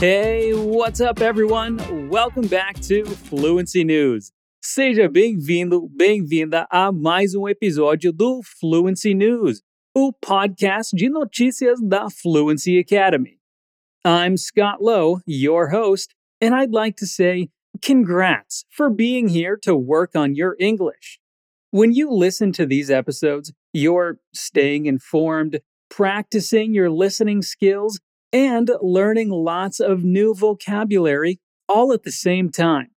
Hey, what's up, everyone? Welcome back to Fluency News. Seja bem-vindo, bem-vinda a mais um episódio do Fluency News, o podcast de notícias da Fluency Academy. I'm Scott Lowe, your host, and I'd like to say congrats for being here to work on your English. When you listen to these episodes, you're staying informed, practicing your listening skills, and learning lots of new vocabulary all at the same time.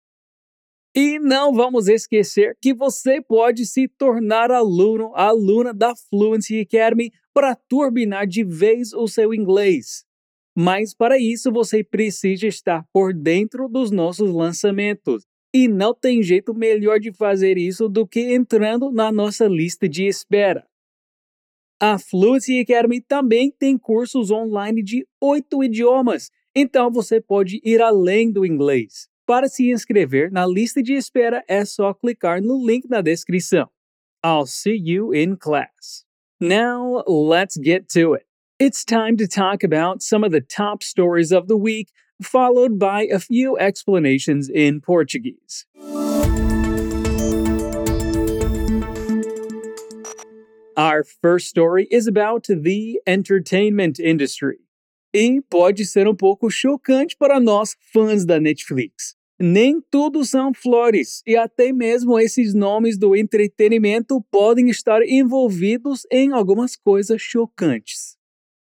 E não vamos esquecer que você pode se tornar aluno, aluna da Fluency Academy para turbinar de vez o seu inglês. Mas para isso você precisa estar por dentro dos nossos lançamentos. E não tem jeito melhor de fazer isso do que entrando na nossa lista de espera. A Fluency Academy também tem cursos online de oito idiomas, então você pode ir além do inglês. Para se inscrever na lista de espera é só clicar no link na descrição. I'll see you in class. Now, let's get to it. It's time to talk about some of the top stories of the week, followed by a few explanations in Portuguese. Our first story is about the entertainment industry. E pode ser um pouco chocante para nós fãs da Netflix. Nem tudo são flores, e até mesmo esses nomes do entretenimento podem estar envolvidos em algumas coisas chocantes.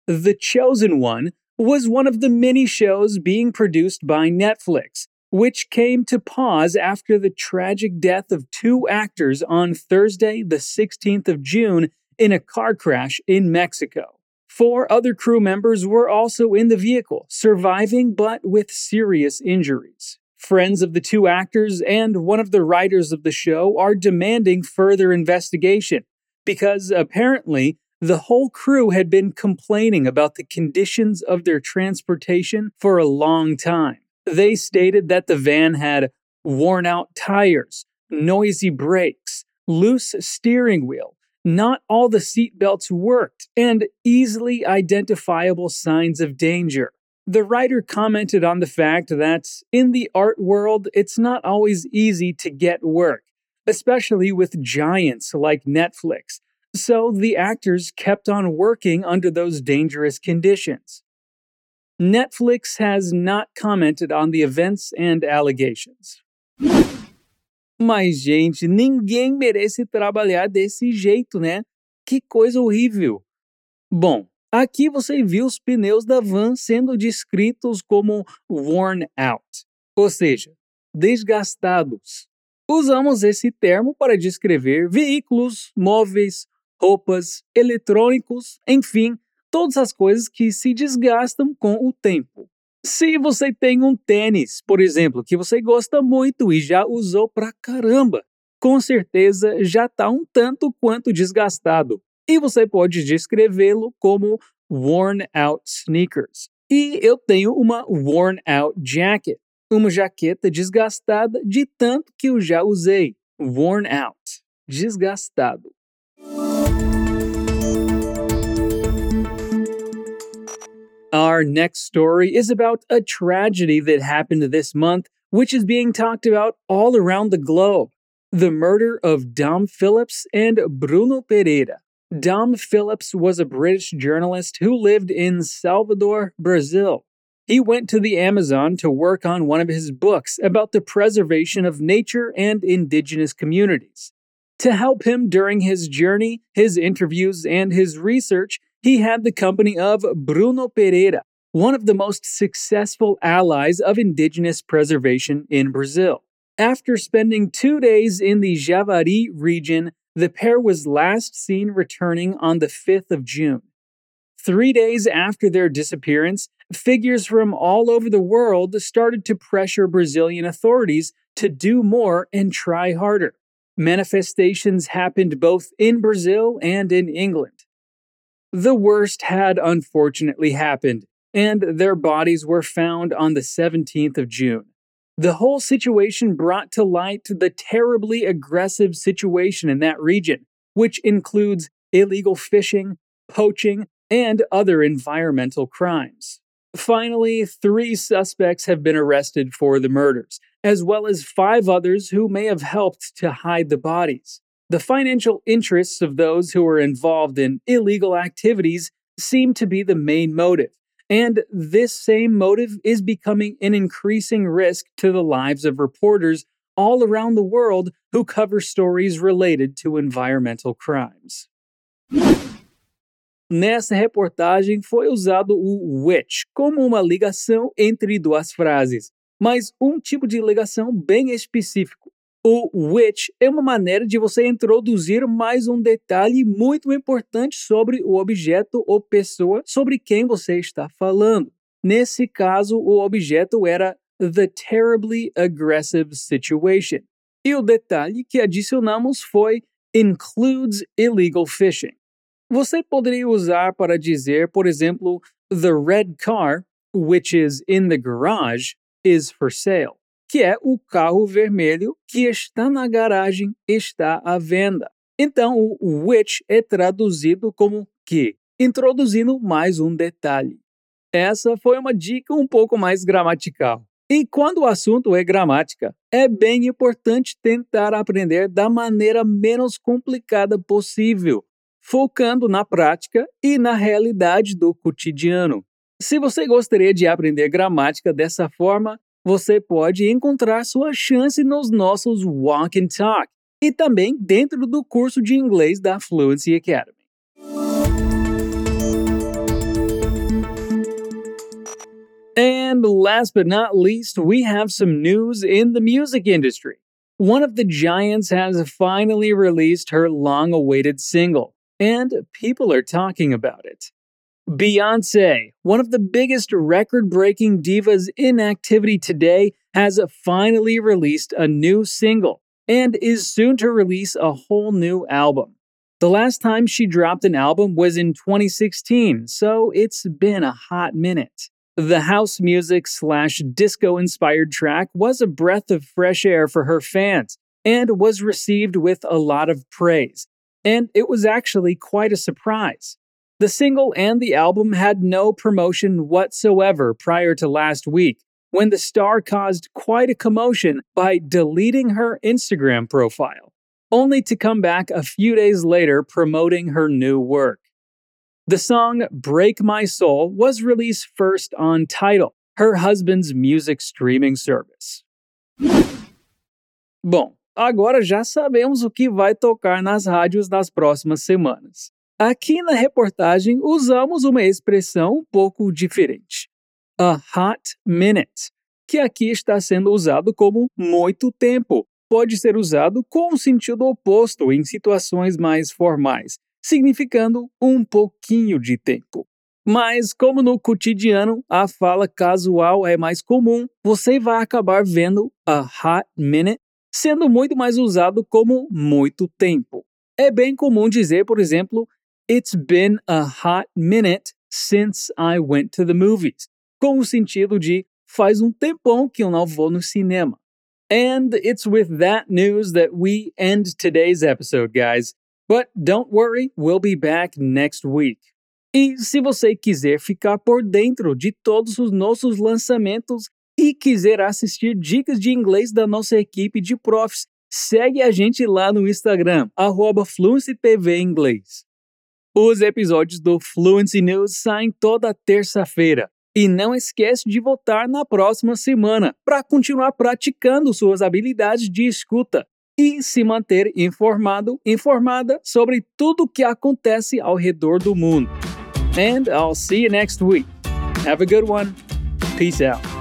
The Chosen One was one of the many shows being produced by Netflix, which came to pause after the tragic death of two actors on Thursday, the 16th of June, in a car crash in Mexico. Four other crew members were also in the vehicle, surviving but with serious injuries. Friends of the two actors and one of the writers of the show are demanding further investigation because apparently the whole crew had been complaining about the conditions of their transportation for a long time. They stated that the van had worn out tires, noisy brakes, loose steering wheel, not all the seatbelts worked, and easily identifiable signs of danger. The writer commented on the fact that in the art world, it's not always easy to get work, especially with giants like Netflix. So the actors kept on working under those dangerous conditions. Netflix has not commented on the events and allegations. Mas, gente, ninguém merece trabalhar desse jeito, né? Que coisa horrível. Bom, aqui você viu os pneus da van sendo descritos como worn out, ou seja, desgastados. Usamos esse termo para descrever veículos, móveis, roupas, eletrônicos, enfim, todas as coisas que se desgastam com o tempo. Se você tem um tênis, por exemplo, que você gosta muito e já usou pra caramba, com certeza já está um tanto quanto desgastado. E você pode descrevê-lo como worn out sneakers. E eu tenho uma worn out jacket, uma jaqueta desgastada de tanto que eu já usei. Worn out, desgastado. Our next story is about a tragedy that happened this month, which is being talked about all around the globe the murder of Dom Phillips and Bruno Pereira. Dom Phillips was a British journalist who lived in Salvador, Brazil. He went to the Amazon to work on one of his books about the preservation of nature and indigenous communities. To help him during his journey, his interviews, and his research, he had the company of Bruno Pereira, one of the most successful allies of indigenous preservation in Brazil. After spending two days in the Javari region, the pair was last seen returning on the 5th of June. Three days after their disappearance, figures from all over the world started to pressure Brazilian authorities to do more and try harder. Manifestations happened both in Brazil and in England. The worst had unfortunately happened, and their bodies were found on the 17th of June. The whole situation brought to light the terribly aggressive situation in that region, which includes illegal fishing, poaching, and other environmental crimes. Finally, three suspects have been arrested for the murders, as well as five others who may have helped to hide the bodies. The financial interests of those who were involved in illegal activities seem to be the main motive, and this same motive is becoming an increasing risk to the lives of reporters all around the world who cover stories related to environmental crimes. Nessa reportagem foi usado o which como uma ligação entre duas frases, mas um tipo de ligação bem específico. O which é uma maneira de você introduzir mais um detalhe muito importante sobre o objeto ou pessoa sobre quem você está falando. Nesse caso, o objeto era the terribly aggressive situation. E o detalhe que adicionamos foi includes illegal fishing. Você poderia usar para dizer, por exemplo, the red car, which is in the garage, is for sale, que é o carro vermelho que está na garagem está à venda. Então, o which é traduzido como que, introduzindo mais um detalhe. Essa foi uma dica um pouco mais gramatical. E quando o assunto é gramática, é bem importante tentar aprender da maneira menos complicada possível, focando na prática e na realidade do cotidiano. Se você gostaria de aprender gramática dessa forma, você pode encontrar sua chance nos nossos Walk and Talk e também dentro do curso de inglês da Fluency Academy. And last but not least, we have some news in the music industry. One of the giants has finally released her long awaited single, and people are talking about it. Beyonce, one of the biggest record breaking divas in activity today, has finally released a new single and is soon to release a whole new album. The last time she dropped an album was in 2016, so it's been a hot minute. The house music slash disco inspired track was a breath of fresh air for her fans and was received with a lot of praise. And it was actually quite a surprise. The single and the album had no promotion whatsoever prior to last week, when the star caused quite a commotion by deleting her Instagram profile, only to come back a few days later promoting her new work. The song Break My Soul was released first on Tidal, her husband's music streaming service. Bom, agora já sabemos o que vai tocar nas rádios nas próximas semanas. Aqui na reportagem usamos uma expressão um pouco diferente. A hot minute, que aqui está sendo usado como muito tempo. Pode ser usado com o sentido oposto em situações mais formais, significando um pouquinho de tempo. Mas, como no cotidiano a fala casual é mais comum, você vai acabar vendo a hot minute sendo muito mais usado como muito tempo. É bem comum dizer, por exemplo, It's been a hot minute since I went to the movies, com o sentido de faz um tempão que eu não vou no cinema. And it's with that news that we end today's episode, guys. But don't worry, we'll be back next week. E se você quiser ficar por dentro de todos os nossos lançamentos e quiser assistir dicas de inglês da nossa equipe de profs, segue a gente lá no Instagram, arroba Inglês. Os episódios do Fluency News saem toda terça-feira. E não esquece de voltar na próxima semana para continuar praticando suas habilidades de escuta e se manter informado, informada sobre tudo o que acontece ao redor do mundo. And I'll see you next week. Have a good one. Peace out.